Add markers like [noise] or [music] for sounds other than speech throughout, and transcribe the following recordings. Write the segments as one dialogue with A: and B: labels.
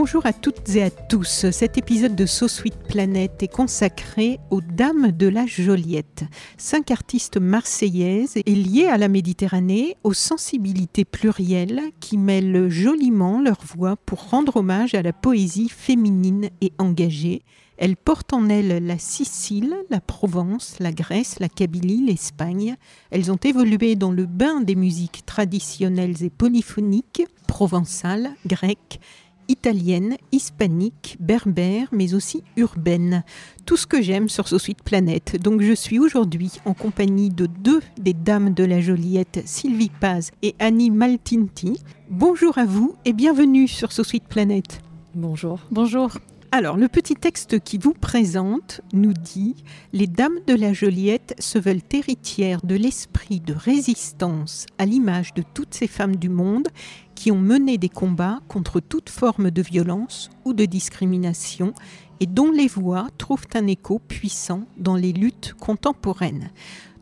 A: Bonjour à toutes et à tous. Cet épisode de So Sweet Planet est consacré aux Dames de la Joliette, cinq artistes marseillaises et liées à la Méditerranée, aux sensibilités plurielles qui mêlent joliment leur voix pour rendre hommage à la poésie féminine et engagée. Elles portent en elles la Sicile, la Provence, la Grèce, la Kabylie, l'Espagne. Elles ont évolué dans le bain des musiques traditionnelles et polyphoniques, provençales, grecques, italienne, hispanique, berbère, mais aussi urbaine. Tout ce que j'aime sur ce suite planète. Donc je suis aujourd'hui en compagnie de deux des dames de la Joliette, Sylvie Paz et Annie Maltinti. Bonjour à vous et bienvenue sur ce suite planète.
B: Bonjour.
A: Bonjour. Alors, le petit texte qui vous présente nous dit Les dames de la Joliette se veulent héritières de l'esprit de résistance à l'image de toutes ces femmes du monde qui ont mené des combats contre toute forme de violence ou de discrimination et dont les voix trouvent un écho puissant dans les luttes contemporaines.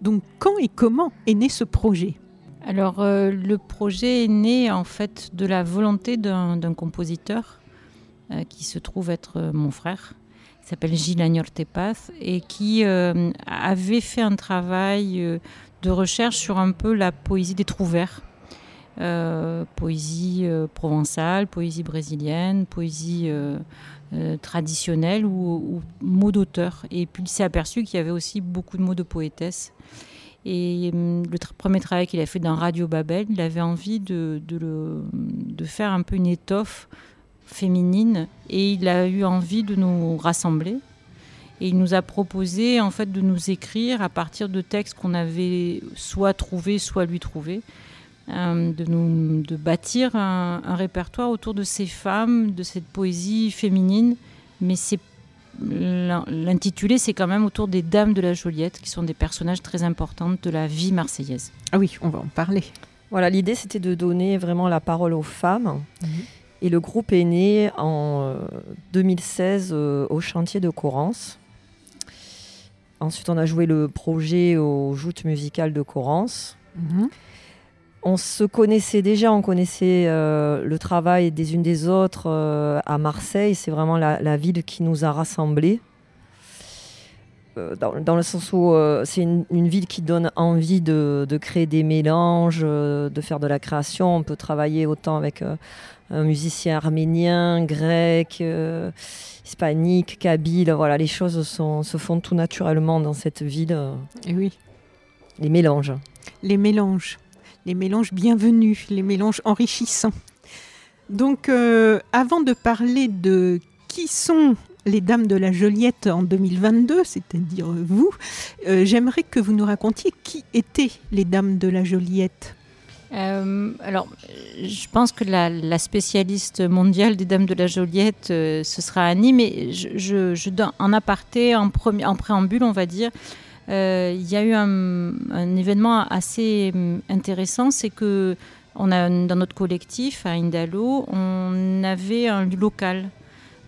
A: Donc, quand et comment est né ce projet?
B: Alors, euh, le projet est né en fait de la volonté d'un compositeur qui se trouve être euh, mon frère, qui s'appelle Gilles Agnortepaz, et qui euh, avait fait un travail de recherche sur un peu la poésie des trous verts. poésie provençale, poésie brésilienne, poésie traditionnelle ou, mots d'auteur. Et puis il s'est aperçu qu'il y avait aussi beaucoup de mots de poétesse. Et le premier travail qu'il a fait dans Radio Babel, il avait envie de faire un peu une étoffe féminine et il a eu envie de nous rassembler. Et il nous a proposé en fait de nous écrire à partir de textes qu'on avait soit trouvés, soit lui trouvés, euh, de nous de bâtir un, répertoire autour de ces femmes, de cette poésie féminine. Mais c'est l'intitulé, c'est quand même autour des dames de la Joliette, qui sont des personnages très importantes de la vie marseillaise.
A: Ah oui, on va en parler.
C: Voilà, l'idée c'était de donner vraiment la parole aux femmes. Mhm. Et le groupe est né en 2016 euh, euh, au chantier de Corrance. Ensuite, on a joué le projet aux joutes musicales de Corrance. Mhm. On se connaissait déjà, on connaissait euh, le travail des unes des autres à Marseille. C'est vraiment la, ville qui nous a rassemblés. Dans, le sens où c'est une, ville qui donne envie de, de, créer des mélanges, de faire de la création. On peut travailler autant avec un musicien arménien, grec, euh, hispanique, kabyle. Voilà, les choses se font tout naturellement dans cette ville.
A: Et oui.
C: Les mélanges.
A: Les mélanges. Les mélanges bienvenus, les mélanges enrichissants. Donc, euh, avant de parler de qui sont les Dames de la Joliette en 2022, c'est-à-dire vous, euh, j'aimerais que vous nous racontiez qui étaient les Dames de la Joliette.
B: Euh, alors, je pense que la, spécialiste mondiale des Dames de la Joliette, euh, ce sera Annie, mais en aparté, en, préambule, on va dire, euh, il y a eu un, événement assez intéressant, c'est que on a, dans notre collectif à Indalo, on avait un local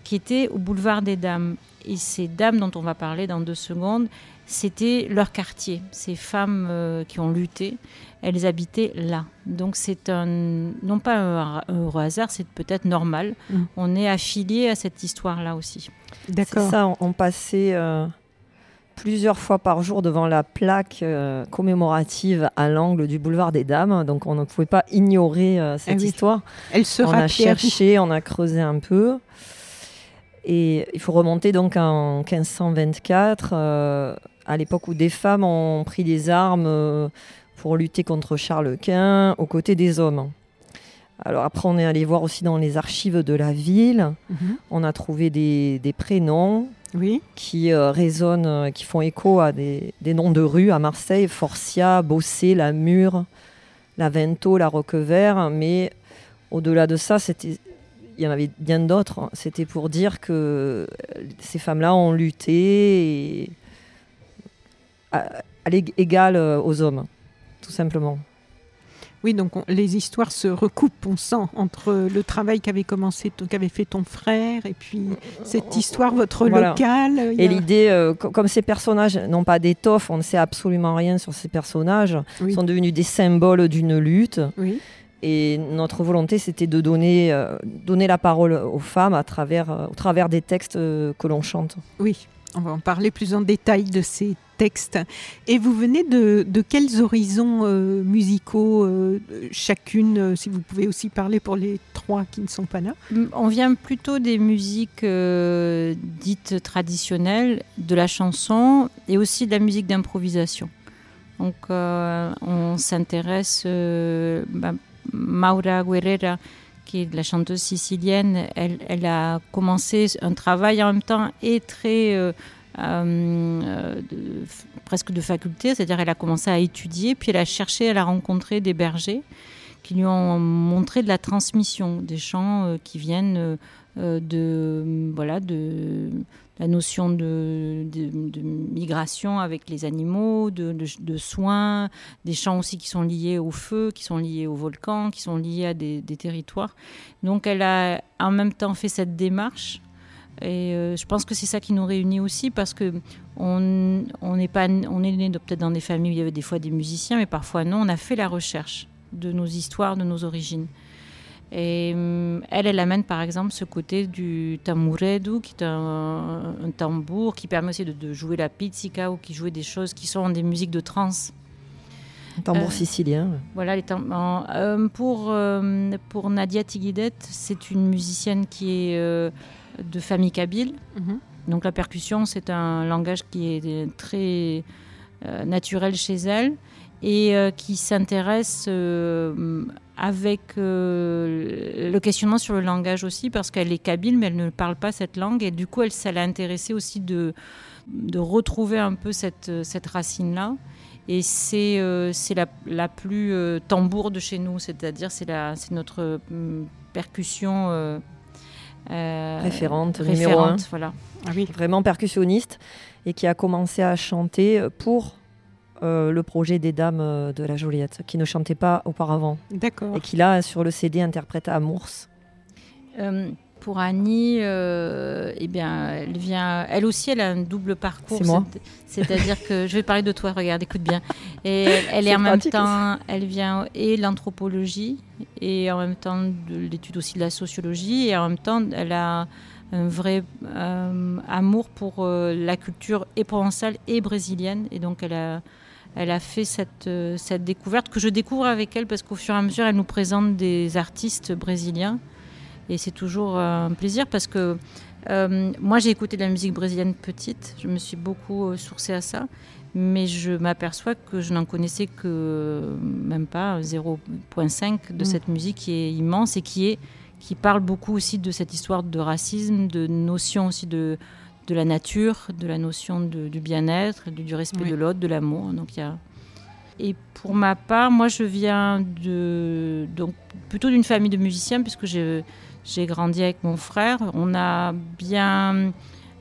B: qui était au boulevard des Dames. Et ces dames dont on va parler dans deux secondes, c'était leur quartier. Ces femmes qui ont lutté elles habitaient là. Donc c'est un, non pas un, heureux hasard, c'est peut-être normal. Mm. On est affilié à cette histoire-là aussi.
C: D'accord. C'est ça, on, passait euh, plusieurs fois par jour devant la plaque euh, commémorative à l'angle du boulevard des Dames. Donc on ne pouvait pas ignorer euh, cette ah histoire.
A: Elle se
C: On a cherché, on a creusé un peu. Et il faut remonter donc en 1524 à l'époque où des femmes ont pris des armes euh, pour lutter contre Charles Quint aux côtés des hommes. Alors après, on est allé voir aussi dans les archives de la ville.
A: Mhm.
C: On a trouvé des, des prénoms
A: Oui.
C: qui euh, résonnent, euh, qui font écho à des, des noms de rues à Marseille, Forcia, Bossé, La Mure, La Vento, La Roquevert. Mais au-delà de ça, il y en avait bien d'autres. C'était pour dire que ces femmes-là ont lutté et à, à l'ég- égal euh, aux hommes, tout simplement.
A: Oui, donc on- les histoires se recoupent, on sent, entre le travail qu'avait commencé, qu'avait fait ton frère, et puis cette histoire, votre
C: Voilà.
A: local. y
C: Et
A: a-
C: l'idée, euh, co- comme ces personnages n'ont pas d'étoffe, on ne sait absolument rien sur ces personnages,
A: Oui.
C: sont devenus des symboles d'une lutte.
A: Oui.
C: Et notre volonté, c'était de donner, euh, donner la parole aux femmes à travers, euh, au travers des textes euh, que l'on chante.
A: Oui, on va en parler plus en détail de ces Et vous venez de, quels horizons euh, musicaux euh, chacune, euh, si vous pouvez aussi parler pour les trois qui ne sont pas là?
B: On vient plutôt des musiques dites traditionnelles, de la chanson et aussi de la musique d'improvisation. Donc on s'intéresse, bah, Maura Guerrera, qui est la chanteuse sicilienne, elle, elle a commencé un travail en même temps et très euh, presque de faculté, c'est-à-dire elle a commencé à étudier, puis elle a cherché, elle a rencontré des bergers qui lui ont montré de la transmission des chants euh, qui viennent euh, de voilà de la notion de, migration avec les animaux, de, soins, des chants aussi qui sont liés au feu, qui sont liés au volcan, qui sont liés à des territoires. Donc elle a en même temps fait cette démarche. Et euh, je pense que c'est ça qui nous réunit aussi parce que on, on n'est pas on est né peut-être dans des familles où il y avait des fois des musiciens, mais parfois non. On a fait la recherche de nos histoires, de nos origines. Et hum, elle, elle amène par exemple ce côté du tamuredu, qui est un, un tambour qui permet aussi de, de jouer la pizzica ou qui jouait des choses qui sont des musiques de trance.
C: Tambour
B: Euh,
C: sicilien.
B: Voilà, les tam- en- euh, pour, euh, pour Nadia Tiguidet, c'est une musicienne qui est euh, de famille kabyle. Donc la percussion, c'est un langage qui est très euh, naturel chez elle et euh, qui s'intéresse euh, avec le questionnement sur le langage aussi parce qu'elle est kabyle mais elle ne parle pas cette langue et du coup elle, ça l'a intéressée aussi de, de retrouver un peu cette, cette racine-là. Et c'est la, la plus tambour de chez nous, c'est-à-dire c'est notre hum, percussion euh,
C: Référente, numéro un.
B: référente, voilà.
A: Ah oui,
C: Vraiment percussionniste et qui a commencé à chanter pour euh, le projet des Dames euh, de la Joliette, qui ne chantait pas auparavant.
A: d'accord.
C: Et qui là, sur le CD, interprète Amours.
B: Euh, pour Annie, euh, eh bien, elle vient, elle aussi, elle a un double parcours. C'est-à-dire que je vais parler de toi. Regarde, écoute bien. Et [laughs] elle, elle est, en même temps, elle vient et l'anthropologie et en même temps de l'étude aussi de la sociologie et en même temps, elle a un vrai euh, amour pour euh, la culture et provençale et brésilienne et donc elle a elle a fait cette, cette découverte que je découvre avec elle parce qu'au fur et à mesure, elle nous présente des artistes brésiliens. Et c'est toujours euh, un plaisir parce que euh, moi, j'ai écouté de la musique brésilienne petite. Je me suis beaucoup euh, sourcée à ça. Mais je m'aperçois que je n'en connaissais que même pas 0,5 de
A: Mm.
B: cette musique qui est immense et qui, est, qui parle beaucoup aussi de cette histoire de racisme, de notion aussi de, de la nature, de la notion de- du bien-être, du, du respect
A: Oui.
B: de l'autre, de l'amour. Donc il y a... Et pour ma part, moi je viens de, donc, plutôt d'une famille de musiciens puisque j'ai j'ai grandi avec mon frère. On a bien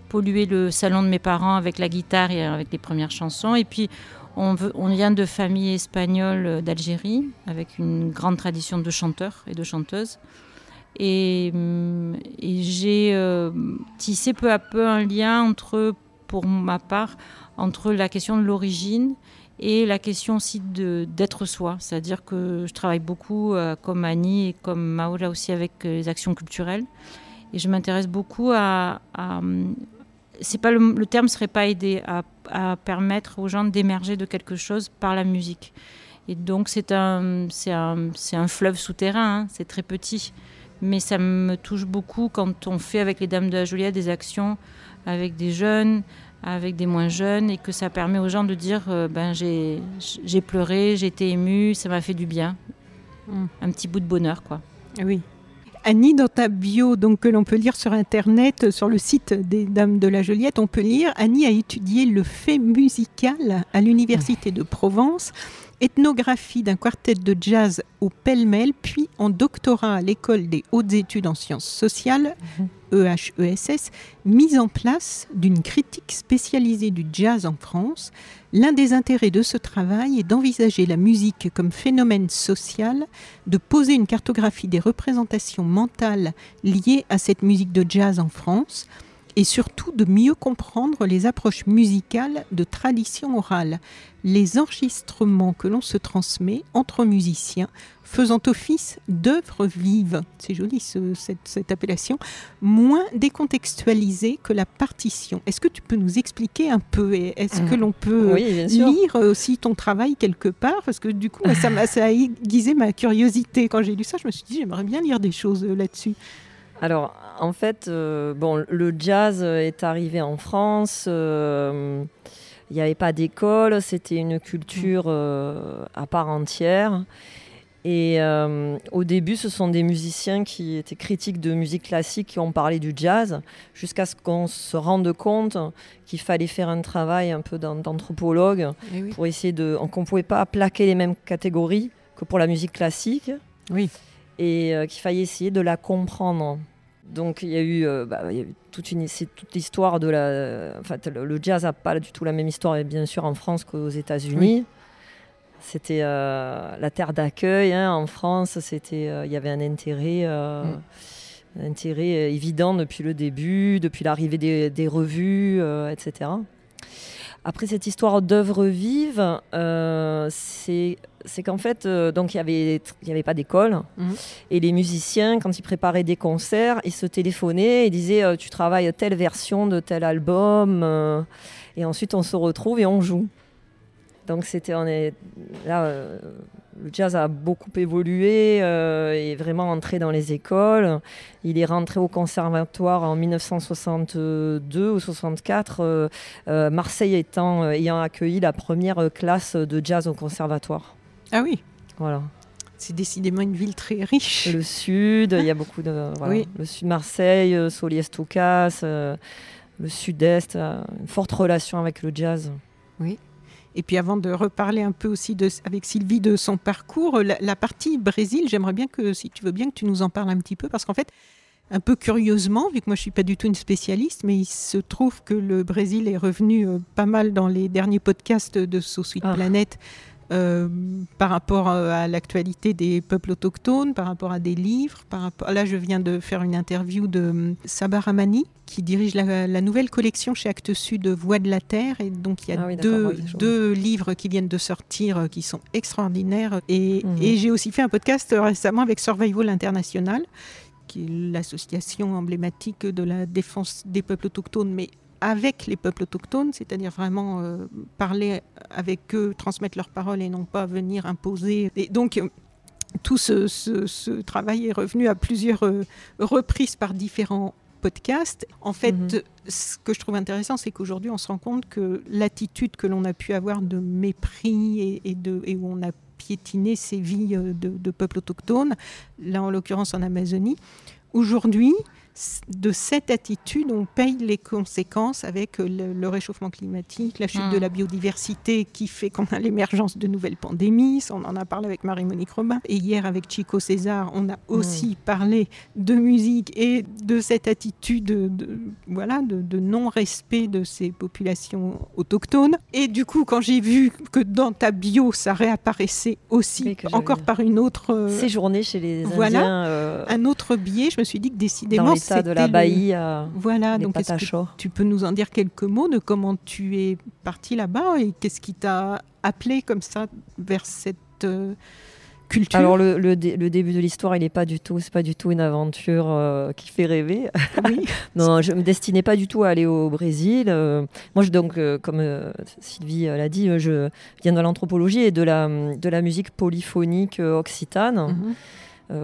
B: pollué le salon de mes parents avec la guitare et avec les premières chansons. Et puis on, vient de famille espagnole d'Algérie avec une grande tradition de chanteurs et de chanteuses. Et, et j'ai euh, tissé peu à peu un lien entre, pour ma part, entre la question de l'origine et la question aussi d'être soi. C'est-à-dire que je travaille beaucoup, euh, comme Annie et comme Maura aussi, avec euh, les actions culturelles. Et je m'intéresse beaucoup à. c'est pas le, le terme serait pas aider, à, permettre aux gens d'émerger de quelque chose par la musique. Et donc c'est un, c'est un, un fleuve souterrain, hein, c'est très petit. Mais ça me touche beaucoup quand on fait avec les Dames de la Joliette des actions avec des jeunes, avec des moins jeunes et que ça permet aux gens de dire ben j'ai pleuré, j'ai été ému, ça m'a fait du bien. Mm. Un petit bout de bonheur quoi.
A: Oui. Annie, dans ta bio, donc que l'on peut lire sur internet, sur le site des Dames de la Joliette, on peut lire Annie a étudié le fait musical à l'université de Provence ethnographie d'un quartet de jazz au pêle-mêle, puis en doctorat à l'école des hautes études en sciences sociales, EHESS, mise en place d'une critique spécialisée du jazz en France. L'un des intérêts de ce travail est d'envisager la musique comme phénomène social, de poser une cartographie des représentations mentales liées à cette musique de jazz en France, et surtout de mieux comprendre les approches musicales de tradition orale, les enregistrements que l'on se transmet entre musiciens faisant office d'œuvres vives, c'est joli cette, appellation, moins décontextualisées que la partition. Est-ce que tu peux nous expliquer un peu? Est-ce que l'on peut lire aussi ton travail quelque part? Parce que du coup, ça, ça a aiguisé ma curiosité. Quand j'ai lu ça, je me suis dit, j'aimerais bien lire des choses là-dessus.
C: Alors, en fait, euh, bon, le jazz est arrivé en France. Euh, il n'y avait pas d'école, c'était une culture euh, à part entière. Et au début, ce sont des musiciens qui étaient critiques de musique classique qui ont parlé du jazz, jusqu'à ce qu'on se rende compte qu'il fallait faire un travail un peu d'anthropologue eh pour essayer de. qu'on ne pouvait pas plaquer les mêmes catégories que pour la musique classique.
A: Oui
C: et euh, qu'il fallait essayer de la comprendre. Donc il y a eu, euh, bah, toute, une, toute l'histoire de la... En fait, le, jazz n'a pas du tout la même histoire, bien sûr, en France qu'aux États-Unis. C'était euh, la terre d'accueil. Hein, en France, c'était, il y avait un intérêt, mm. intérêt évident depuis le début, depuis l'arrivée des, des revues, etc. Après cette histoire d'œuvre vive, euh, c'est qu'en fait, euh, donc il n'y avait, y avait pas d'école. Mhm. Et les musiciens, quand ils préparaient des concerts, ils se téléphonaient et disaient euh, Tu travailles telle version de tel album. et ensuite, on se retrouve et on joue. Donc c'était on est là euh, le jazz a beaucoup évolué euh, et vraiment entré dans les écoles. Il est rentré au conservatoire en 1962 ou 64, euh, Marseille étant ayant accueilli la première classe de jazz au conservatoire.
A: Ah oui.
C: Voilà.
A: C'est décidément une ville très riche.
C: Le sud, il y a beaucoup de [laughs] oui. le sud Marseille, Soliès-Toucas, le sud-est, une forte relation avec le jazz.
A: Oui. Et puis avant de reparler un peu aussi de, avec Sylvie de son parcours, la, partie Brésil, j'aimerais bien que, si tu veux bien, que tu nous en parles un petit peu, parce qu'en fait, un peu curieusement, vu que moi je suis pas du tout une spécialiste, mais il se trouve que le Brésil est revenu euh, pas mal dans les derniers podcasts de So Sweet ah. Planet euh, par rapport euh, à l'actualité des peuples autochtones, par rapport à des livres. Par rapport... Là, je viens de faire une interview de euh, Sabah Ramani, qui dirige la, nouvelle collection chez Actes Sud Voix de la Terre. Et donc, il y a ah deux, deux, livres qui viennent de sortir qui sont extraordinaires. Et, mhm. et j'ai aussi fait un podcast récemment avec Survival International qui est l'association emblématique de la défense des peuples autochtones, mais avec les peuples autochtones, c'est-à-dire vraiment euh, parler avec eux, transmettre leurs paroles et non pas venir imposer. Et donc, euh, tout ce, travail est revenu à plusieurs euh, reprises par différents podcasts. En fait, mhm. ce que je trouve intéressant, c'est qu'aujourd'hui, on se rend compte que l'attitude que l'on a pu avoir de mépris et, de, et où on a piétiné ces vies de, de peuples autochtones, là en l'occurrence en Amazonie, aujourd'hui, de cette attitude, on paye les conséquences avec le, réchauffement climatique, la chute de la hmm. biodiversité qui fait qu'on a l'émergence de nouvelles pandémies. On en a parlé avec Marie-Monique Robin. Et hier, avec Chico César, on a aussi hmm. parlé de musique et de cette attitude de, voilà, de, non-respect de ces populations autochtones. Et du coup, quand j'ai vu que dans ta bio, ça réapparaissait aussi, encore par une autre... Euh,
C: Séjourner chez les
A: voilà,
C: Indiens.
A: Euh, un autre biais, je me suis dit que décidément
C: de la Baillie
A: Voilà, donc tu peux nous en dire quelques mots de comment tu es parti là-bas et qu'est-ce qui t'a appelé comme ça vers cette euh, culture?
C: Alors le, début de l'histoire, il n'est pas du tout, c'est pas du tout une aventure euh, qui fait rêver. Oui. [laughs] non, je me destinais pas du tout à aller au Brésil. Euh, moi, je, donc, comme Sylvie l'a dit, je viens de l'anthropologie et de la, de la musique polyphonique occitane. Mhm. Euh,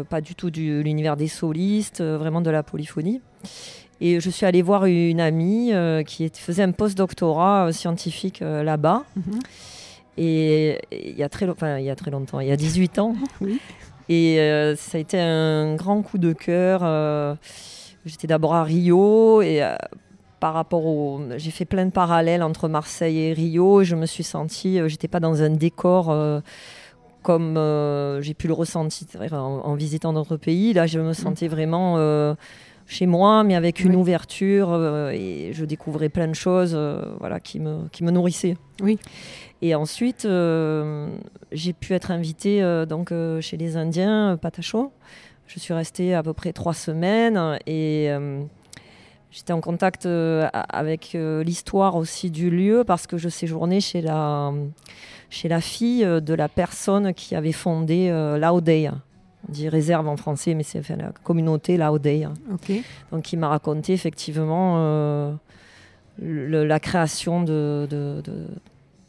C: pas du tout de l'univers des solistes, euh, vraiment de la polyphonie. Et je suis allée voir une amie qui faisait un post-doctorat scientifique là-bas. Mhm. Et il y, a très, enfin, il y a très longtemps, il y a 18 ans. [laughs] Et ça a été un grand coup de cœur. J'étais d'abord à Rio et par rapport au. J'ai fait plein de parallèles entre Marseille et Rio. Je me suis sentie. Euh, j'étais pas dans un décor. Euh, comme euh, j'ai pu le ressentir en, visitant d'autres pays. Là, je me sentais vraiment chez moi, mais avec une ouverture et je découvrais plein de choses voilà, qui, me, qui me nourrissaient.
A: Oui.
C: Et ensuite, j'ai pu être invitée donc, chez les Indiens, Patacho. Je suis restée à peu près trois semaines et J'étais en contact euh, avec euh, l'histoire aussi du lieu parce que je séjournais chez la, chez la fille euh, de la personne qui avait fondé l'Audey. On dit réserve en français, mais c'est la communauté l'Audey. Donc il m'a raconté effectivement la création de, de, de,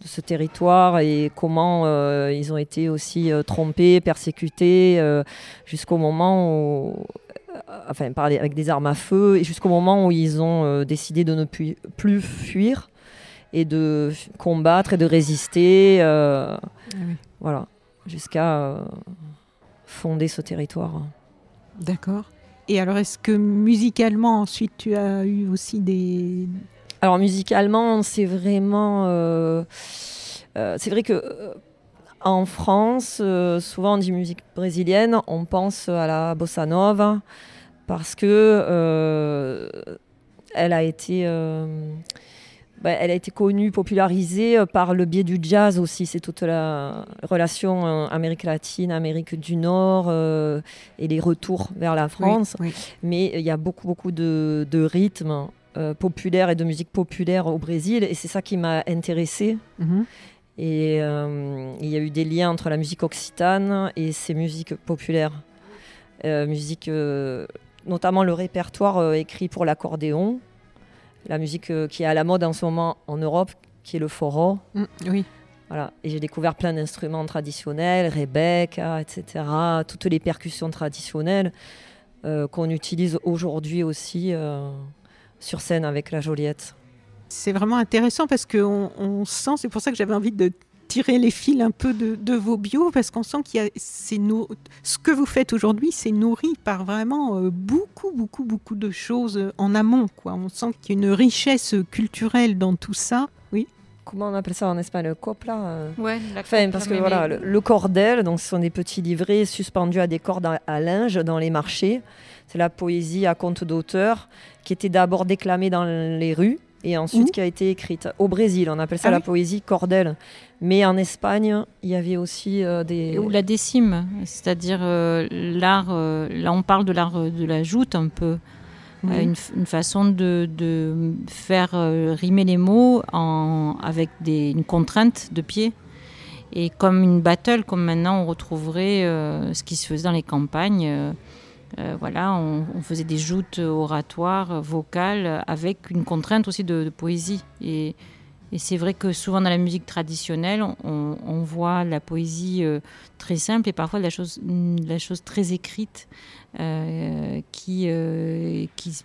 C: ce territoire et comment ils ont été aussi trompés, persécutés jusqu'au moment où euh, enfin avec des armes à feu, et jusqu'au moment où ils ont euh, décidé de ne plus, fuir et de combattre et de résister, euh, ah voilà, jusqu'à fonder ce territoire.
A: D'accord. Et alors, est-ce que musicalement, ensuite, tu as eu aussi des...
C: Alors, musicalement, c'est vraiment... c'est vrai que en France, souvent on dit musique brésilienne, on pense à la bossa nova, parce que euh, elle a été euh, bah, elle a été connue, popularisée euh, par le biais du jazz aussi. C'est toute la relation Amérique latine, Amérique du Nord et les retours vers la France. Mais il y a beaucoup, beaucoup de, rythmes populaires et de musique populaire au Brésil. Et c'est ça qui m'a intéressée. Mm-hmm. Et il y a eu des liens entre la musique occitane et ces musiques populaires. musique notamment le répertoire euh, écrit pour l'accordéon, la musique euh, qui est à la mode en ce moment en Europe, qui est le foro.
A: Mm, oui.
C: Voilà. Et j'ai découvert plein d'instruments traditionnels, Rebecca, etc., toutes les percussions traditionnelles euh, qu'on utilise aujourd'hui aussi sur scène avec la Joliette.
A: C'est vraiment intéressant parce qu'on on sent, c'est pour ça que j'avais envie de tirer les fils un peu de, vos bios parce qu'on sent qu'il y a ce que vous faites aujourd'hui, c'est nourri par vraiment euh, beaucoup, beaucoup, beaucoup de choses en amont. Quoi. On sent qu'il y a une richesse culturelle dans tout ça. Oui.
C: Comment on appelle ça en espagnol? Le copla
B: euh? Ouais,
C: la enfin, parce que voilà, le, cordel, donc ce sont des petits livrets suspendus à des cordes à, linge dans les marchés. C'est la poésie à compte d'auteur qui était d'abord déclamée dans les rues et ensuite qui a été écrite au Brésil. On appelle ça ah la poésie cordel. Mais en Espagne, il y avait aussi euh, des...
B: Ou la décime, c'est-à-dire euh, l'art, euh, là on parle de l'art de la joute un peu, une, façon de, de faire rimer les mots en, avec des, une contrainte de pied. Et comme une battle, comme maintenant on retrouverait ce qui se faisait dans les campagnes euh, voilà, on, faisait des joutes oratoires, vocales, avec une contrainte aussi de, poésie. Et, c'est vrai que souvent dans la musique traditionnelle, on, voit la poésie euh, très simple et parfois la chose, la chose très écrite euh, qui,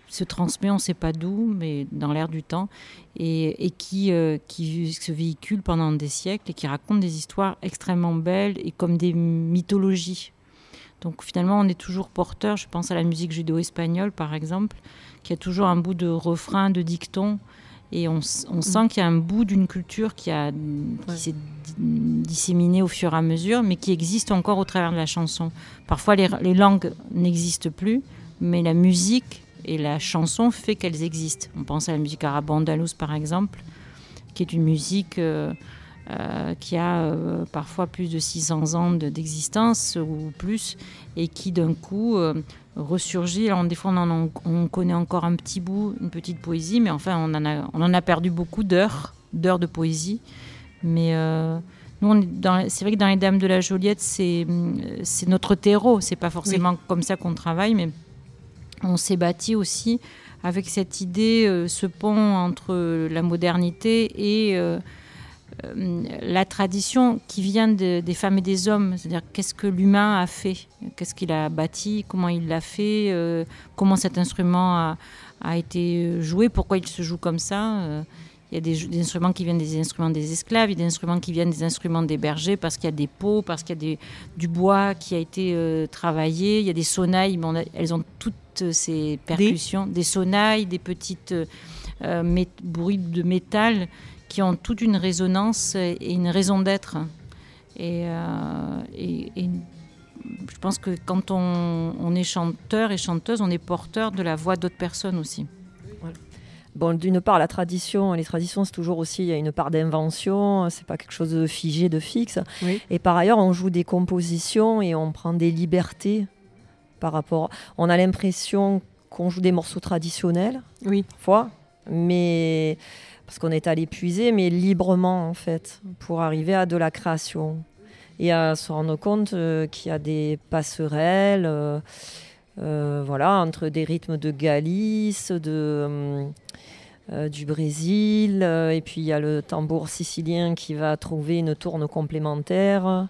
B: se transmet, on ne sait pas d'où, mais dans l'air du temps, et, et qui, qui se véhicule pendant des siècles et qui raconte des histoires extrêmement belles et comme des mythologies. Donc finalement, on est toujours porteur. Je pense à la musique judéo-espagnole, par exemple, qui a toujours un bout de refrain, de dicton. Et on, mm. sent qu'il y a un bout d'une culture qui, a, s'est disséminée au fur et à mesure, mais qui existe encore au travers de la chanson. Parfois, les, langues n'existent plus, mais la musique et la chanson fait qu'elles existent. On pense à la musique arabe-andalouse, par exemple, qui est une musique... Euh, euh, qui a euh, parfois plus de 600 ans d'existence ou plus, et qui d'un coup euh, ressurgit. Alors, des fois, on, on, connaît encore un petit bout, une petite poésie, mais enfin, on en a, on en a perdu beaucoup d'heures, d'heures de poésie. Mais nous, c'est vrai que dans les Dames de la Joliette, c'est notre terreau. C'est pas forcément comme ça qu'on travaille, mais on s'est bâti aussi avec cette idée, ce pont entre la modernité et euh, la tradition qui vient des femmes et des hommes, c'est-à-dire qu'est-ce que l'humain a fait, qu'est-ce qu'il a bâti, comment il l'a fait, euh, comment cet instrument a, a, été joué, pourquoi il se joue comme ça. Il y a des, instruments qui viennent des instruments des esclaves, il y a des instruments qui viennent des instruments des bergers parce qu'il y a des pots, parce qu'il y a des, du bois qui a été travaillé, il y a des sonnailles, elles ont toutes ces percussions, des, des sonnailles, des petites euh, bruits de métal qui ont toute une résonance et une raison d'être. Et, euh, je pense que quand on, est chanteur et chanteuse, on est porteur de la voix d'autres personnes aussi.
C: Bon, d'une part, la tradition, les traditions, c'est toujours aussi, il y a une part d'invention, c'est pas quelque chose de figé, de fixe. Et par ailleurs, on joue des compositions et on prend des libertés par rapport. On a l'impression qu'on joue des morceaux traditionnels,
A: oui.
C: parfois, mais parce qu'on est allé puiser, mais librement en fait, pour arriver à de la création et à se rendre compte euh, qu'il y a des passerelles, euh, euh, voilà, entre des rythmes de Galice, de du Brésil, et puis il y a le tambour sicilien qui va trouver une tourne complémentaire.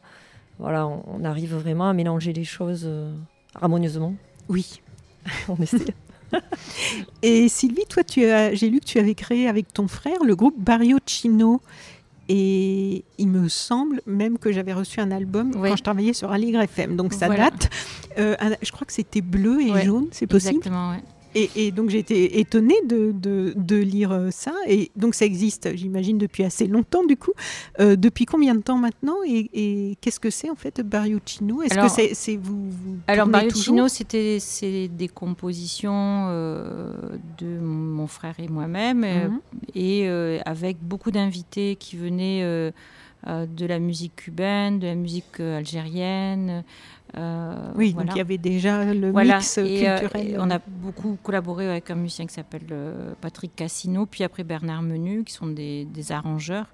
C: Voilà, on, on arrive vraiment à mélanger les choses harmonieusement.
A: Oui, [laughs]
C: on essaie. [laughs]
A: Et Sylvie, toi, tu as, j'ai lu que tu avais créé avec ton frère le groupe Barrio Chino. Et il me semble même que j'avais reçu un album quand je travaillais sur Aligre FM. Donc ça date. Euh, je crois que c'était bleu et jaune, c'est possible?
B: Exactement, ouais.
A: Et, donc j'ai été étonnée de, de, lire euh, ça. Et donc ça existe, j'imagine, depuis assez longtemps du coup. Euh, depuis combien de temps maintenant Et, qu'est-ce que c'est en fait Bariuccino Est-ce que c'est vous, vous
B: Alors Bariuccino, c'était c'est des compositions euh, de mon frère et moi-même, mhm. et avec beaucoup d'invités qui venaient de la musique cubaine, de la musique algérienne.
A: Euh, oui, donc il y avait déjà le mix culturel.
B: on a beaucoup collaboré avec un musicien qui s'appelle euh, Patrick Cassino, puis après Bernard Menu, qui sont des, arrangeurs.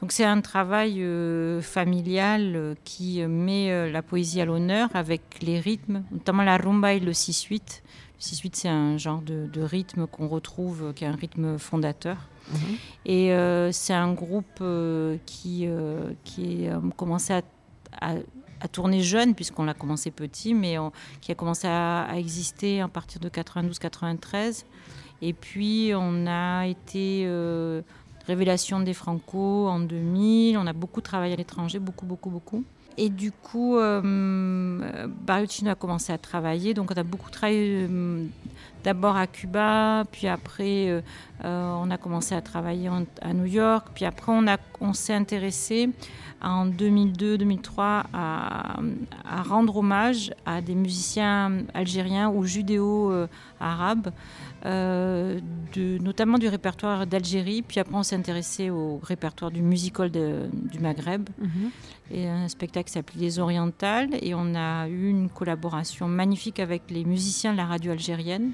B: Donc c'est un travail euh, familial qui met la poésie à l'honneur avec les rythmes, notamment la rumba et le 6-8. Le 6-8, c'est un genre de, rythme qu'on retrouve, qui est un rythme fondateur. Mhm. Et c'est un groupe qui, qui a commencé à à tourner jeune, puisqu'on l'a commencé petit, mais qui a commencé à, exister à partir de 92-93. Et puis, on a été euh, Révélation des Franco en 2000. On a beaucoup travaillé à l'étranger, beaucoup, beaucoup, beaucoup. Et du coup, euh, a commencé à travailler. Donc, on a beaucoup travaillé euh, d'abord à Cuba, puis après, euh, on a commencé à travailler à New York. Puis après, on, on s'est intéressé en 2002-2003 à, rendre hommage à des musiciens algériens ou judéo-arabes, euh, notamment du répertoire d'Algérie. Puis après, on s'est intéressé au répertoire du musical du Maghreb. Mhm. Et un spectacle s'appelait Les Orientales. Et on a eu une collaboration magnifique avec les musiciens de la radio algérienne.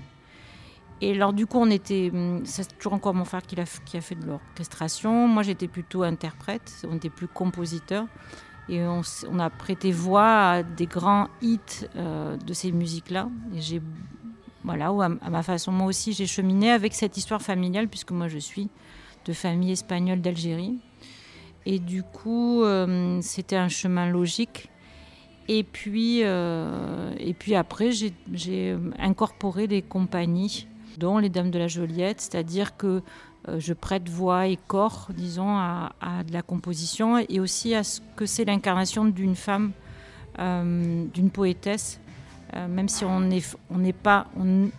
B: Et alors, du coup, on était. Hum, c'est toujours encore mon frère qui a, fait de l'orchestration. Moi, j'étais plutôt interprète. On était plus compositeur. Et on, a prêté voix à des grands hits euh, de ces musiques-là. Et j'ai. Voilà, à, à, ma façon, moi aussi, j'ai cheminé avec cette histoire familiale, puisque moi, je suis de famille espagnole d'Algérie. Et du coup, euh, c'était un chemin logique. Et puis, euh, et puis après, j'ai incorporé des compagnies dont les Dames de la Joliette, c'est-à-dire que euh, je prête voix et corps, disons, à, de la composition et aussi à ce que c'est l'incarnation d'une femme, d'une poétesse, même si on n'est on pas, on,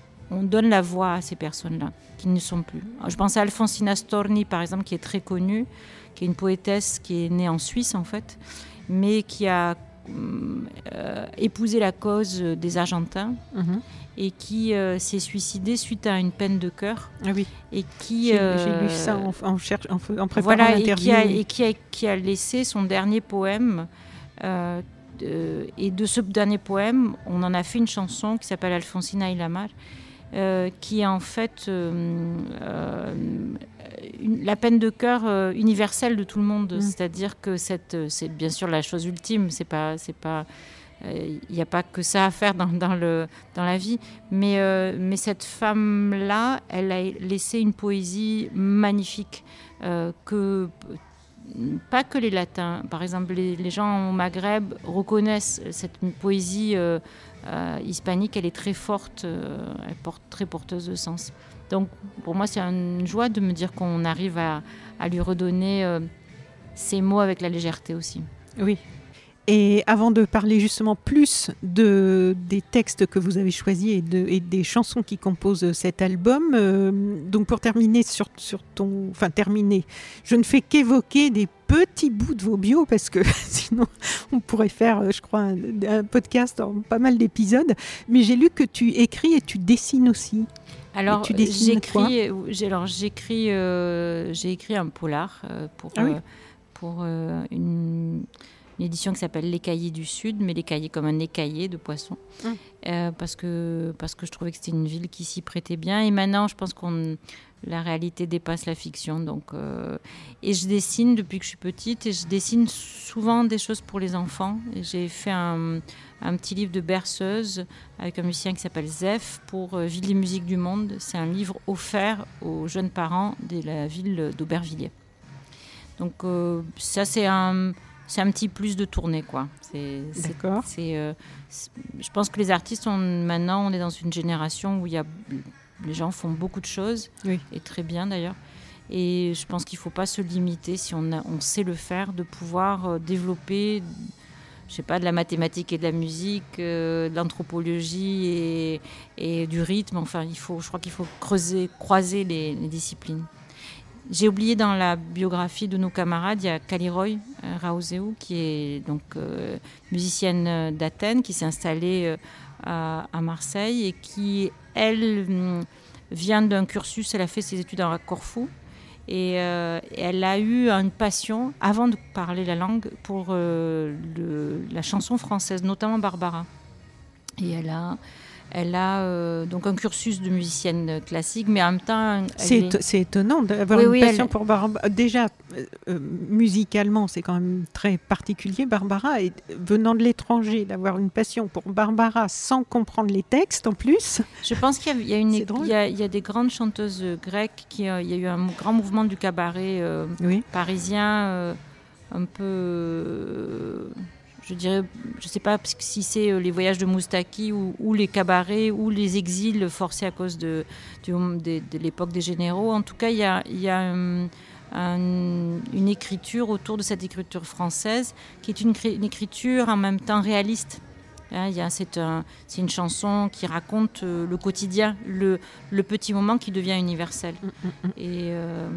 B: donne la voix à ces personnes-là qui ne sont plus. Je pense à Alfonsina Storni, par exemple, qui est très connue, qui est une poétesse qui est née en Suisse, en fait, mais qui a épousé la cause des Argentins. Mm-hmm et qui euh, s'est suicidé suite à une peine de cœur.
A: Ah oui.
B: Et qui
A: j'ai, lu euh, ça en, en, en, préparant voilà, l'interview.
B: Et, qui a, et qui, a, laissé son dernier poème. Euh, et de ce dernier poème, on en a fait une chanson qui s'appelle Alfonsina y la mar, qui est en fait la peine de cœur universelle de tout le monde. Mm. C'est-à-dire que c'est bien sûr la chose ultime. C'est pas, c'est pas il euh, n'y a pas que ça à faire dans, dans, le, dans la vie. Mais, euh, mais cette femme-là, elle a laissé une poésie magnifique euh, que pas que les latins. Par exemple, les, gens au Maghreb reconnaissent cette poésie euh, euh, hispanique, elle est très forte, elle porte très porteuse de sens. Donc pour moi, c'est une joie de me dire qu'on arrive à, à lui redonner ces mots avec la légèreté aussi.
A: Oui, et avant de parler justement plus de, des textes que vous avez choisis et, de, et des chansons qui composent cet album, euh, donc pour terminer sur, sur ton... Enfin terminer, je ne fais qu'évoquer des petits bouts de vos bios parce que [laughs] sinon on pourrait faire, euh, je crois, un, podcast en pas mal d'épisodes. Mais j'ai lu que tu écris et tu dessines aussi.
B: Alors j'écris, alors j'écris, euh, j'ai écrit un polar pour ah pour une une édition qui s'appelle Les Cahiers du Sud, mais les cahiers comme un écaillé de poisson, hum. euh, parce, que, parce que je trouvais que c'était une ville qui s'y prêtait bien. Et maintenant, je pense qu'on la réalité dépasse la fiction. Donc, euh, et je dessine depuis que je suis petite, et je dessine souvent des choses pour les enfants. J'ai fait un, un, petit livre de berceuse avec un musicien qui s'appelle Zef pour euh, Ville et musiques du monde. C'est un livre offert aux jeunes parents de la ville d'Aubervilliers. Donc ça, c'est un c'est un petit plus de tournée, quoi.
A: D'accord.
B: Euh, je pense que les artistes, maintenant, on est dans une génération où il y a, les gens font beaucoup de choses, et très bien d'ailleurs. Et je pense qu'il ne faut pas se limiter, si on, on sait le faire, de pouvoir euh, développer, je sais pas, de la mathématique et de la musique, euh, de l'anthropologie et, et, du rythme. Enfin, il faut, je crois qu'il faut creuser, croiser les disciplines. J'ai oublié dans la biographie de nos camarades, il y a Kaliroy euh, Raouzéou, qui est donc euh, musicienne euh, d'Athènes, qui s'est installée à, Marseille et qui, elle, hum, vient d'un cursus, elle a fait ses études à Corfou. Et elle a eu une passion, avant de parler la langue, pour la chanson française, notamment Barbara. Et elle a, elle a euh, donc un cursus de musicienne classique, mais en même temps.
A: C'est étonnant d'avoir une passion pour Barbara. Déjà, euh, euh, musicalement, c'est quand même très particulier, Barbara. Et venant de l'étranger, d'avoir une passion pour Barbara sans comprendre les textes en plus.
B: Je pense qu'il y, a, une, y a, y a des grandes chanteuses grecques. Qui, il y a eu un grand mouvement du cabaret parisien, un peu je dirais, je ne sais pas si c'est euh, les voyages de Moustaki ou, les cabarets ou les exils forcés à cause de, de, l'époque des généraux. En tout cas, il y a, y a une écriture autour de cette écriture française qui est une, une écriture en même temps réaliste. Hein, c'est un, une chanson qui raconte euh, le quotidien, le, le, petit moment qui devient universel. Mm, mm, mm. Et, euh,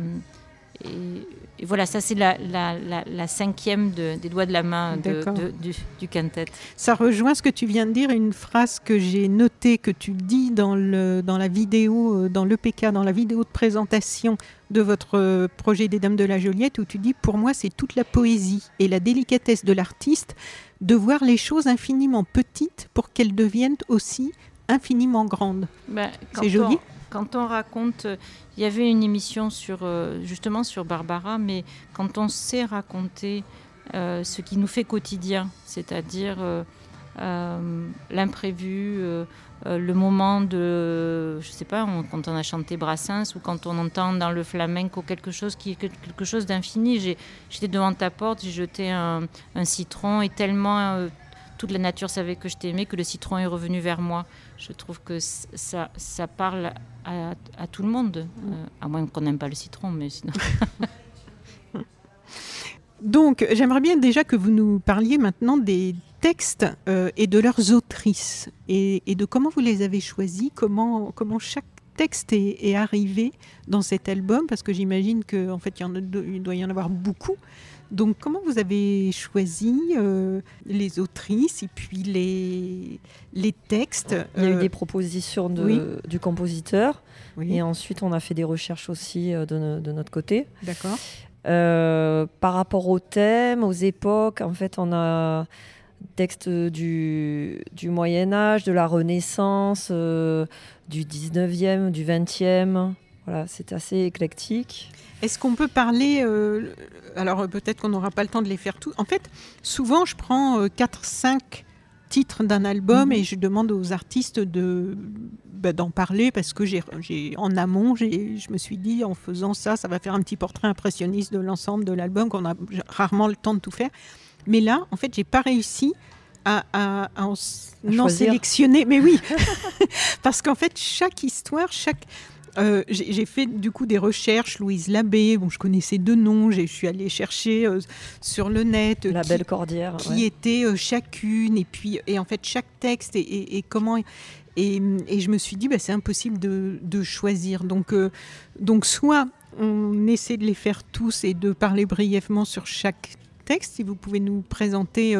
B: et, voilà, ça c'est la, la, cinquième des doigts de la main du, du quintet.
A: Ça rejoint ce que tu viens de dire, une phrase que j'ai notée, que tu dis dans, le, dans la vidéo, euh, dans l'EPK, dans la vidéo de présentation de votre euh, projet des Dames de la Joliette, où tu dis, pour moi c'est toute la poésie et la délicatesse de l'artiste de voir les choses infiniment petites pour qu'elles deviennent aussi infiniment grandes.
B: Ben, c'est joli quand on raconte, il y avait une émission sur, euh, justement sur Barbara, mais quand on sait raconter euh, ce qui nous fait quotidien, c'est-à-dire euh, l'imprévu, le moment de, je sais pas, quand on a chanté Brassens ou quand on entend dans le flamenco quelque chose qui quelque chose d'infini. J'étais devant ta porte, j'ai jeté un, citron et tellement toute la nature savait que je t'aimais, que le citron est revenu vers moi. Je trouve que ça, ça parle à, tout le monde, euh, à moins qu'on n'aime pas le citron, mais sinon. [laughs]
A: Donc, j'aimerais bien déjà que vous nous parliez maintenant des textes euh, et de leurs autrices et, de comment vous les avez choisis, comment, comment chaque texte est, arrivé dans cet album, parce que j'imagine qu'en en fait, il, il doit y en avoir beaucoup. Donc, comment vous avez choisi euh, les autrices et puis les, les textes
C: Il y a eu des euh, propositions de, du compositeur. Et ensuite, on a fait des recherches aussi euh, de, de notre côté.
A: D'accord.
C: par rapport aux thèmes, aux époques, en fait, on a textes du, du Moyen Âge, de la Renaissance, du 19e, du 20e. Voilà, c'est assez éclectique.
A: Est-ce qu'on peut parler, euh, alors peut-être qu'on n'aura pas le temps de les faire tous. En fait, souvent je prends 4-5 euh, titre d'un album et je demande aux artistes de bah, d'en parler parce que j'ai en amont, je me suis dit en faisant ça, ça va faire un petit portrait impressionniste de l'ensemble de l'album qu'on a rarement le temps de tout faire. Mais là, en fait, j'ai pas réussi à, à, en, sélectionner. Mais oui, [laughs] [laughs] parce qu'en fait, chaque histoire, chaque euh, j'ai fait du coup des recherches, Louise Labbé, bon, je connaissais deux noms, je suis allée chercher euh, sur le net
C: la
A: qui,
C: belle cordière,
A: qui était euh, chacune. Et puis et en fait chaque texte et, et, comment et, et, je me suis dit bah, c'est impossible de, de, choisir. Donc donc soit on essaie de les faire tous et de parler brièvement sur chaque texte si vous pouvez nous présenter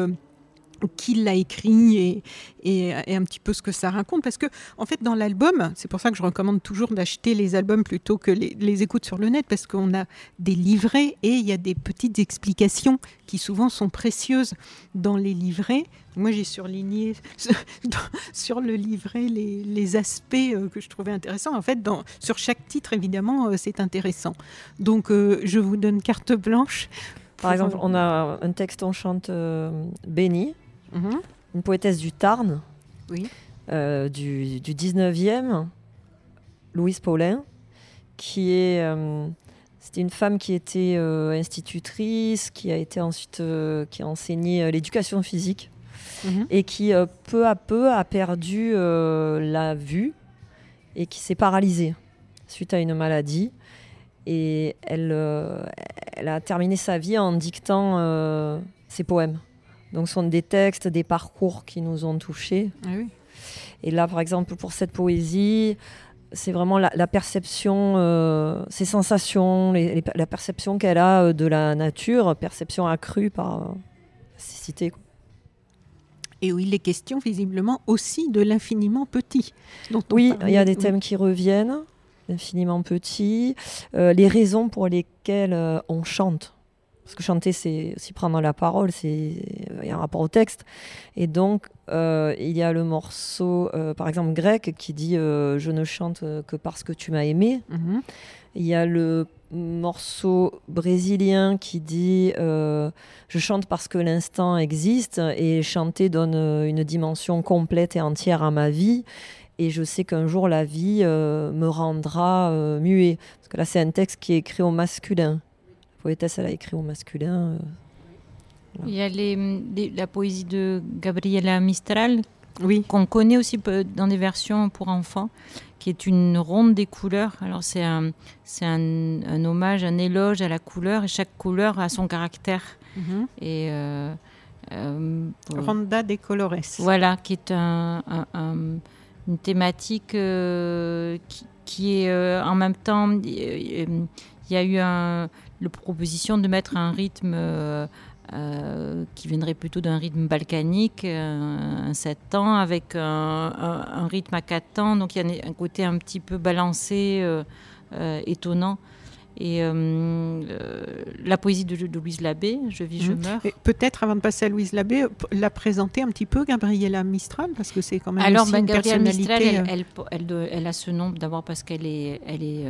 A: qui l'a écrit et, un petit peu ce que ça raconte. Parce que, en fait, dans l'album, c'est pour ça que je recommande toujours d'acheter les albums plutôt que les, écoutes sur le net, parce qu'on a des livrets et il y a des petites explications qui souvent sont précieuses dans les livrets. Moi, j'ai surligné [laughs] sur le livret les, aspects euh, que je trouvais intéressants. En fait, sur chaque titre, évidemment, euh, c'est intéressant. Donc, euh, je vous donne carte blanche.
C: Par exemple, on a un texte, on chante Béni Mhm. une poétesse du Tarn,
A: oui.
C: Euh, du, 19e, Louise Paulin, qui est. Euh, c'était une femme qui était euh, institutrice, qui a été ensuite qui a enseigné l'éducation physique mhm. et qui peu à peu a perdu la vue et qui s'est paralysée suite à une maladie. Et elle, elle a terminé sa vie en dictant ses poèmes. Donc, ce sont des textes, des parcours qui nous ont touchés.
A: Ah
C: Et là, par exemple, pour cette poésie, c'est vraiment la, perception, euh, ses sensations, la perception qu'elle a euh, de la nature, perception accrue par euh, ces cités.
A: Et oui, les questions visiblement aussi de l'infiniment petit.
C: oui, il y a des thèmes qui reviennent, l'infiniment petit, les raisons pour lesquelles on chante. Parce que chanter, c'est aussi prendre la parole, c'est il y a un rapport au texte. Et donc, euh, il y a le morceau, euh, par exemple, grec, qui dit euh, Je ne chante que parce que tu m'as aimé. Mhm. Il y a le morceau brésilien qui dit Je chante parce que l'instant existe. Et chanter donne une dimension complète et entière à ma vie. Et je sais qu'un jour, la vie me rendra muet. Parce que là, c'est un texte qui est écrit au masculin poétesse, elle a écrit au masculin. Euh,
B: Il y a la poésie de Gabriela Mistral,
A: oui.
B: qu'on connaît aussi dans des versions pour enfants, qui est une ronde des couleurs. Alors c'est un, c'est un, hommage, un éloge à la couleur, et chaque couleur a son caractère. Mhm. Et
A: euh, euh, Ronda des colores.
B: Voilà, qui est un, une thématique qui, qui, est en même temps. Il y a eu un la proposition de mettre un rythme euh, euh, qui viendrait plutôt d'un rythme balkanique, euh, un 7 temps, avec un, rythme à 4 temps. Donc il y a un côté un petit peu balancé, étonnant. Et la poésie de, Louise Labbé, Je vis, je mhm. meurs.
A: Peut-être avant de passer à Louise Labbé, la présenter un petit peu, Gabriella Mistral, parce que c'est quand même
B: Alors,
A: aussi ben,
B: Gabriella
A: Mistral,
B: elle, elle, elle, a ce nom d'abord parce qu'elle est, elle est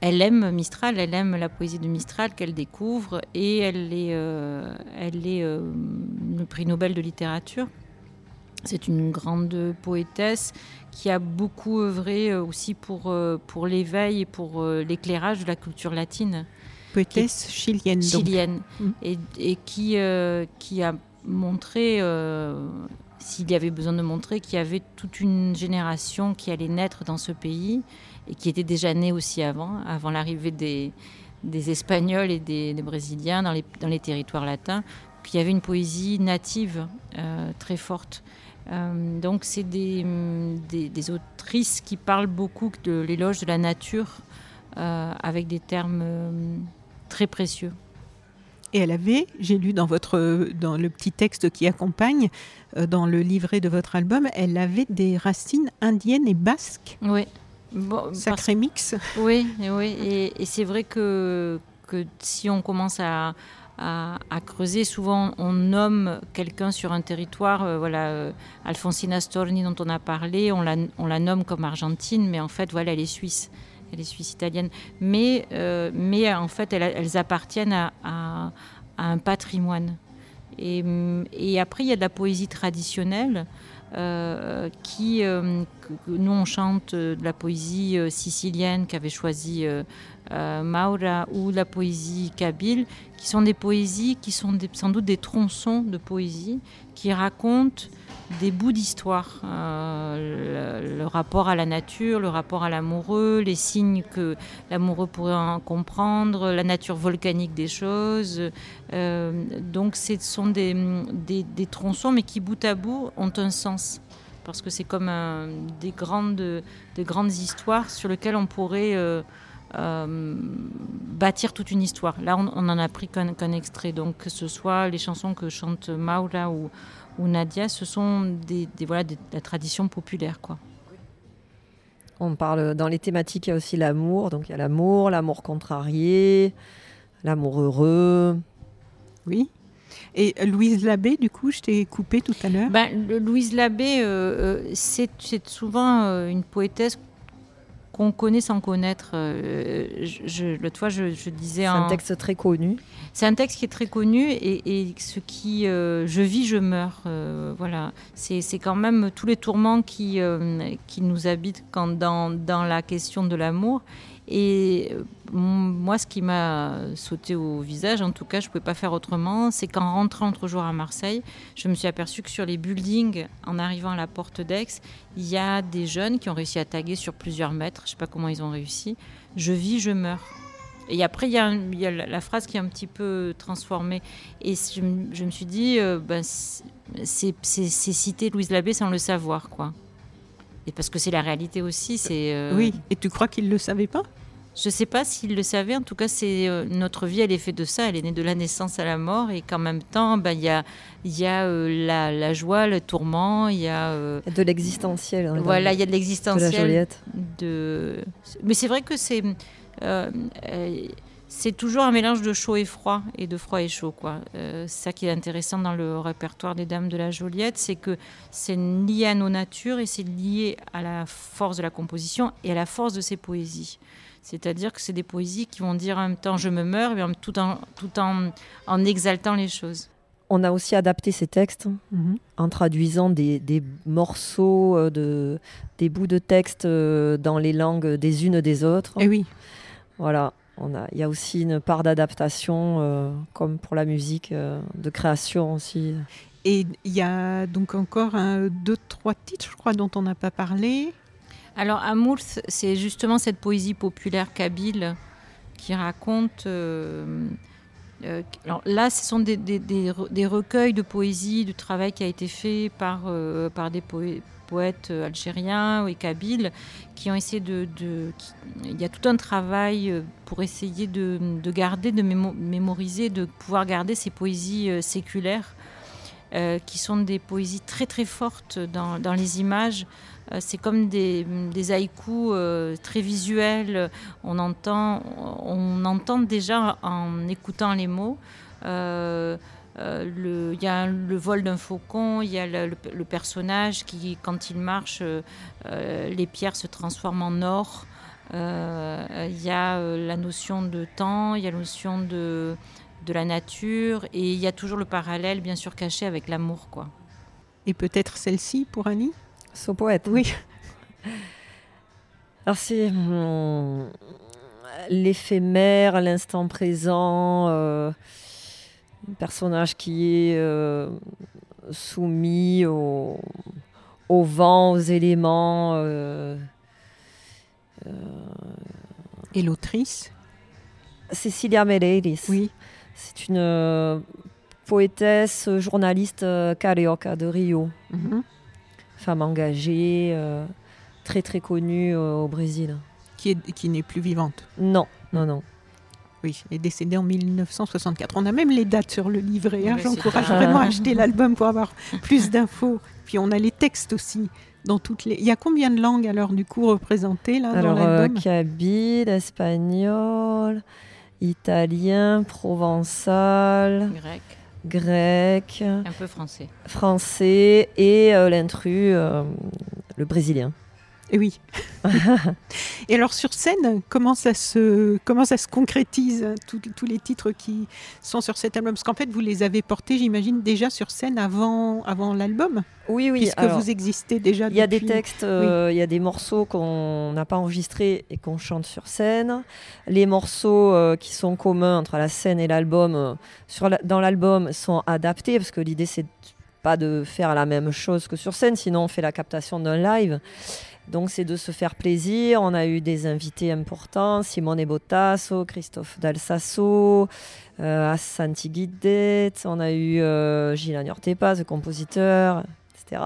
B: elle aime Mistral, elle aime la poésie de Mistral qu'elle découvre et elle est, euh, elle est euh, le prix Nobel de littérature. C'est une grande poétesse qui a beaucoup œuvré euh, aussi pour, pour l'éveil et pour l'éclairage de la culture latine.
A: Poétesse chilienne.
B: Chilienne. Mm. Et, et, qui, qui a montré, s'il y avait besoin de montrer, qu'il y avait toute une génération qui allait naître dans ce pays et qui était déjà né aussi avant, avant l'arrivée des, des Espagnols et des, Brésiliens dans les, dans les territoires latins, qu'il y avait une poésie native euh, très forte. Euh, donc c'est des, des, autrices qui parlent beaucoup de l'éloge de la nature euh, avec des termes très précieux.
A: Et elle avait, j'ai lu dans, votre, dans le petit texte qui accompagne, dans le livret de votre album, elle avait des racines indiennes et basques.
B: Oui.
A: Bon, Sacré mix.
B: Oui, oui. Et, c'est vrai que, que si on commence à, à, creuser, souvent on nomme quelqu'un sur un territoire. Euh, voilà, euh, Alfonsina Storni dont on a parlé, on la, on la nomme comme argentine, mais en fait, voilà, elle est suisse. Elle est suisse-italienne. Mais, euh, mais en fait, elles, appartiennent à, à, un patrimoine. Et, et, après, il y a de la poésie traditionnelle. Euh, qui, nous on chante de la poésie sicilienne qu'avait choisi Maura ou la poésie kabyle, qui sont des poésies qui sont sans doute des tronçons de poésie qui racontent des bouts d'histoire, euh, le, rapport à la nature, le rapport à l'amoureux, les signes que l'amoureux pourrait en comprendre, la nature volcanique des choses. Euh, donc ce sont des, des, tronçons, mais qui bout à bout ont un sens. Parce que c'est comme des, grandes, des grandes histoires sur lesquelles on pourrait euh, bâtir toute une histoire. Là, on, n'en en a pris qu'un extrait. Donc, que ce soit les chansons que chante Maura ou, ou Nadia, ce sont des, voilà, de la tradition populaire. Quoi.
C: On parle dans les thématiques, il y a aussi l'amour. Donc il y a l'amour, l'amour contrarié, l'amour heureux.
A: Oui. Et Louise Labbé, du coup, je t'ai coupé tout à l'heure.
B: Ben, Louise Labbé, euh, euh, c'est souvent euh, une poétesse qu'on connaît sans connaître. Euh, je, L'autre fois, je, disais.
C: C'est un texte très connu.
B: C'est un texte qui est très connu et, ce qui. Euh, je vis, je meurs. Euh, voilà. C'est quand même tous les tourments qui, qui nous habitent quand, dans, dans la question de l'amour. Et euh, moi, ce qui m'a sauté au visage, en tout cas, je ne pouvais pas faire autrement, c'est qu'en rentrant l'autre jour à Marseille, je me suis aperçue que sur les buildings, en arrivant à la porte d'Aix, il y a des jeunes qui ont réussi à taguer sur plusieurs mètres, je ne sais pas comment ils ont réussi, je vis, je meurs. Et après, il y, a, la phrase qui est un petit peu transformée. Et je, me suis dit, euh, ben, c'est citer Louise Labbé sans le savoir, quoi. Et parce que c'est la réalité aussi. C'est
A: euh, Oui, et tu crois qu'il ne le savait pas?
B: Je ne sais pas s'il le savait. En tout cas, c'est euh, notre vie, elle est faite de ça. Elle est née de la naissance à la mort, et qu'en même temps, ben, il y a, y a euh, la, joie, le tourment, il y a
C: de l'existentiel.
B: Hein, voilà, il y a de l'existentiel. De, Mais c'est vrai que c'est c'est toujours un mélange de chaud et froid et de froid et chaud. Quoi. Euh, ça qui est intéressant dans le répertoire des Dames de la Joliette, c'est que c'est lié à nos natures et c'est lié à la force de la composition et à la force de ses poésies. C'est-à-dire que c'est des poésies qui vont dire en même temps je me meurs, mais tout en, tout en, en exaltant les choses.
C: On a aussi adapté ces textes mhm. en traduisant des, des, morceaux, euh, de, des bouts de texte euh, dans les langues des unes des autres.
A: Et eh oui.
C: Voilà il y a aussi une part d'adaptation, euh, comme pour la musique, euh, de création aussi.
A: Et il y a donc encore un, deux, trois titres, je crois, dont on n'a pas parlé.
B: Alors, Amour, c'est justement cette poésie populaire kabyle qui raconte. Euh, alors là, ce sont des, des, des, recueils de poésie, de travail qui a été fait par, par des poètes poètes euh, algériens et kabyles qui ont essayé de, Il y a tout un travail euh, pour essayer de, garder, de mémoriser, de pouvoir garder ces poésies euh, séculaires, qui sont des poésies très très fortes dans, les images. c'est comme des, haïkus très visuels. On entend déjà en écoutant les mots. Euh, il y a le vol d'un faucon, il y a le, personnage qui, quand il marche, euh, euh, les pierres se transforment en or. Il y a la notion de temps, il y a la notion de, de la nature, et il y a toujours le parallèle, bien sûr, caché avec l'amour. quoi.
A: Et peut-être celle-ci pour Annie?
C: Son poète.
A: Oui. [laughs]
C: Alors c'est l'éphémère, l'instant présent un personnage qui est euh, soumis au, vent, aux éléments. Euh,
A: euh, Et l'autrice?
C: Cecilia Meleiris.
A: Oui.
C: C'est une poétesse, journaliste carioca de Rio. Mhm. Femme engagée, très très connue au Brésil.
A: Qui, est, qui n'est plus vivante?
C: Non, non, non.
A: Oui, elle est décédée en 1964. On a même les dates sur le livret. Hein. J'encourage vraiment à acheter l'album pour avoir [laughs] plus d'infos. Puis on a les textes aussi. Dans toutes les... Il y a combien de langues alors du coup représentées là
C: alors, dans l'album? Euh, Kabyle, espagnol, italien, provençal,
B: grec,
C: grec,
B: un peu français,
C: français et euh, l'intrus, euh, le brésilien.
A: Et oui. et alors sur scène, comment ça se, comment ça se concrétise, tous les titres qui sont sur cet album? Parce qu'en fait, vous les avez portés, j'imagine, déjà sur scène avant, avant l'album
C: Oui, oui.
A: Puisque vous existez déjà
C: Il y a des textes, euh, il y a des morceaux qu'on n'a pas enregistrés et qu'on chante sur scène. Les morceaux euh, qui sont communs entre la scène et l'album, euh, sur dans l'album, sont adaptés, parce que l'idée, c'est pas de faire la même chose que sur scène, sinon on fait la captation d'un live. Donc c'est de se faire plaisir. On a eu des invités importants, Simone Bottasso, Christophe Dalsasso, euh, Assanti on a eu euh, Gilles le compositeur, etc.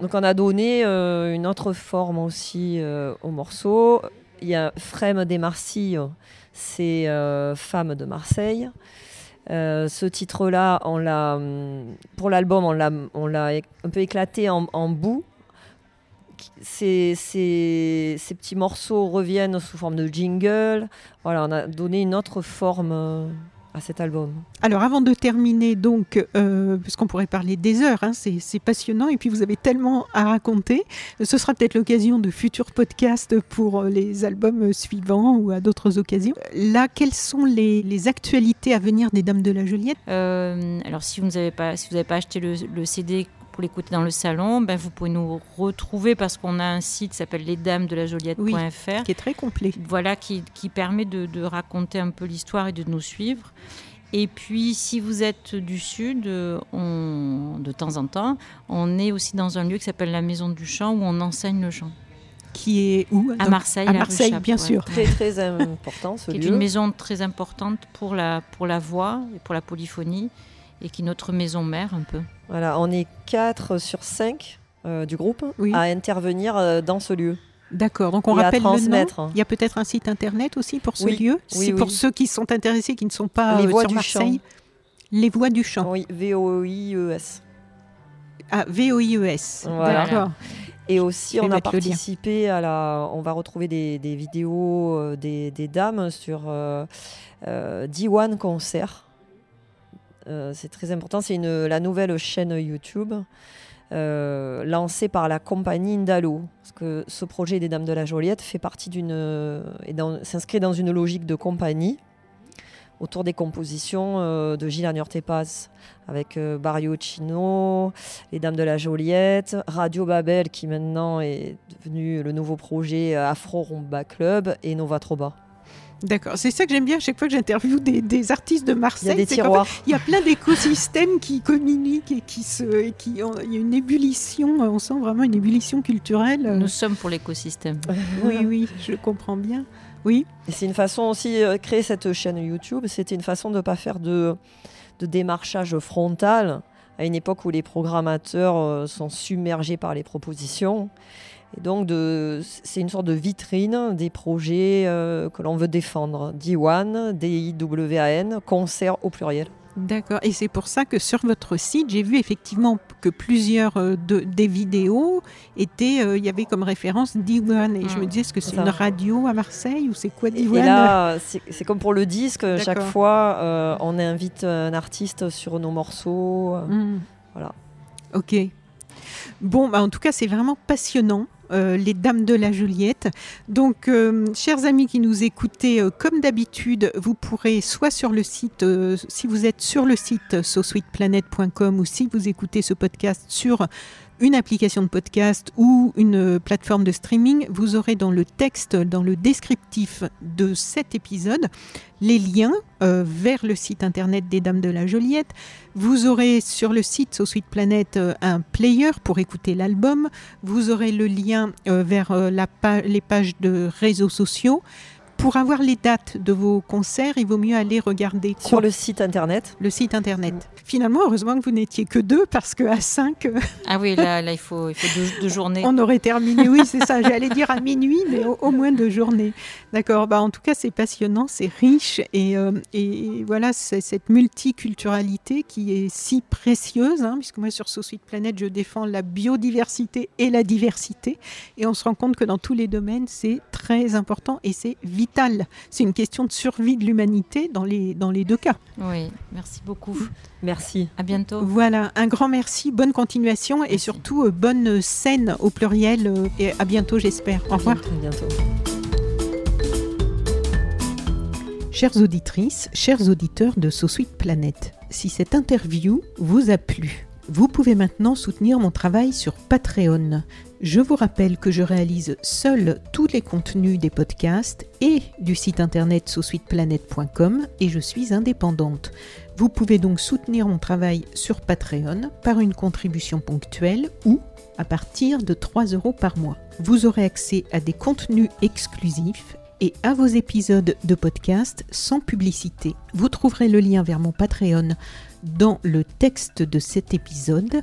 C: Donc on a donné euh, une autre forme aussi euh, au morceau. Il y a Frème des Marsilles, c'est Femme de Marseille. ce titre-là, l'a, pour l'album, on l'a, on l'a un peu éclaté en, en bout ces, ces, petits morceaux reviennent sous forme de jingle. Voilà, on a donné une autre forme euh, à cet album.
A: Alors avant de terminer, donc, euh, puisqu'on pourrait parler des heures, hein, c'est passionnant et puis vous avez tellement à raconter, ce sera peut-être l'occasion de futurs podcasts pour les albums suivants ou à d'autres occasions. Là, quelles sont les, actualités à venir des Dames de la Joliette?
B: Euh, Alors si vous n'avez pas, si pas acheté le, le CD pour l'écouter dans le salon, ben vous pouvez nous retrouver parce qu'on a un site qui s'appelle lesdamesdelajoliette.fr.
A: qui est très complet.
B: Voilà, qui, qui permet de, de, raconter un peu l'histoire et de nous suivre. Et puis, si vous êtes du Sud, on, de temps en temps, on est aussi dans un lieu qui s'appelle la Maison du Chant où on enseigne le chant.
A: Qui est où
B: À Marseille.
A: À Marseille, bien sûr.
C: Très, très important ce
B: lieu. Qui est une maison très importante pour la, pour la voix et pour la polyphonie et qui est notre maison mère un peu.
C: Voilà, on est 4 sur 5 euh, du groupe à intervenir euh, dans ce lieu.
A: D'accord, donc on rappelle le nom. Il y a peut-être un site internet aussi pour ce lieu. C'est pour ceux qui sont intéressés, qui ne sont pas Les euh, sur Marseille. Les voix du chant.
C: Oui, V-O-I-E-S.
A: Ah, V-O-I-E-S. D'accord.
C: Et aussi, on a participé à la. On va retrouver des, vidéos des, dames sur euh, D1 Concert. Euh, c'est très important. C'est la nouvelle chaîne YouTube euh, lancée par la compagnie Indalo. Parce que ce projet des Dames de la Joliette fait partie d'une. s'inscrit dans une logique de compagnie autour des compositions euh, de Gilles Tepaz avec Barrio Chino, les Dames de la Joliette, Radio Babel qui maintenant est devenu le nouveau projet Afro Rumba Club et Nova Troba.
A: D'accord, c'est ça que j'aime bien à chaque fois que j'interviewe des, artistes de Marseille.
C: Il y a des tiroirs.
A: il y a plein d'écosystèmes qui communiquent et qui se, qui il y a une ébullition. On sent vraiment une ébullition culturelle.
B: Nous sommes pour l'écosystème.
A: oui, oui, je comprends bien. Oui.
C: Et c'est une façon aussi euh, créer cette chaîne YouTube. C'était une façon de ne pas faire de, de démarchage frontal à une époque où les programmateurs euh, sont submergés par les propositions. Et donc, c'est une sorte de vitrine des projets euh, que l'on veut défendre. D1, D-I-W-A-N, concert au pluriel.
A: D'accord. Et c'est pour ça que sur votre site, j'ai vu effectivement que plusieurs euh, des vidéos étaient, euh, il y avait comme référence D1. Et je me disais, est-ce que c'est une radio à Marseille ou c'est quoi D1
C: Et là, c'est comme pour le disque, chaque fois, on invite un artiste sur nos morceaux.
A: Mmh.
C: Voilà.
A: Ok. Bon, bah en tout cas, c'est vraiment passionnant. Euh, les Dames de la Juliette. Donc, euh, chers amis qui nous écoutez, euh, comme d'habitude, vous pourrez soit sur le site, si vous êtes sur le site sosweetplanet.com ou si vous écoutez ce podcast sur une application de podcast ou une plateforme de streaming, vous aurez dans le texte, dans le descriptif de cet épisode, les liens euh, vers le site internet des Dames de la Joliette. Vous aurez sur le site So Sweet Planet euh, un player pour écouter l'album. Vous aurez le lien euh, vers les pages de réseaux sociaux. Pour avoir les dates de vos concerts, il vaut mieux aller regarder
C: sur le site internet.
A: Le site internet. Finalement, heureusement que vous n'étiez que deux parce qu'à cinq. Euh,
B: ah oui, là, là il faut, il faut deux, journées.
A: On aurait terminé, oui, c'est ça. J'allais dire à minuit, mais au, moins deux journées. D'accord. Bah, en tout cas, c'est passionnant, c'est riche et, euh, et voilà, c'est cette multiculturalité qui est si précieuse, hein, puisque moi sur So Sweet Planet, je défends la biodiversité et la diversité, et on se rend compte que dans tous les domaines, c'est très important et c'est vital vital. C'est une question de survie de l'humanité dans les, dans les deux cas.
B: Oui, merci beaucoup.
C: Merci.
B: À bientôt.
A: Voilà, un grand merci, bonne continuation et surtout euh, bonne scène au pluriel. euh, et à bientôt, j'espère. Au revoir.
C: À bientôt.
A: Chères auditrices, chers auditeurs de So Sweet Planet, si cette interview vous a plu, vous pouvez maintenant soutenir mon travail sur Patreon. Je vous rappelle que je réalise seul tous les contenus des podcasts et du site internet sosweetplanet.com et je suis indépendante. Vous pouvez donc soutenir mon travail sur Patreon par une contribution ponctuelle ou à partir de 3 euros par mois. Vous aurez accès à des contenus exclusifs et à vos épisodes de podcast sans publicité. Vous trouverez le lien vers mon Patreon dans le texte de cet épisode.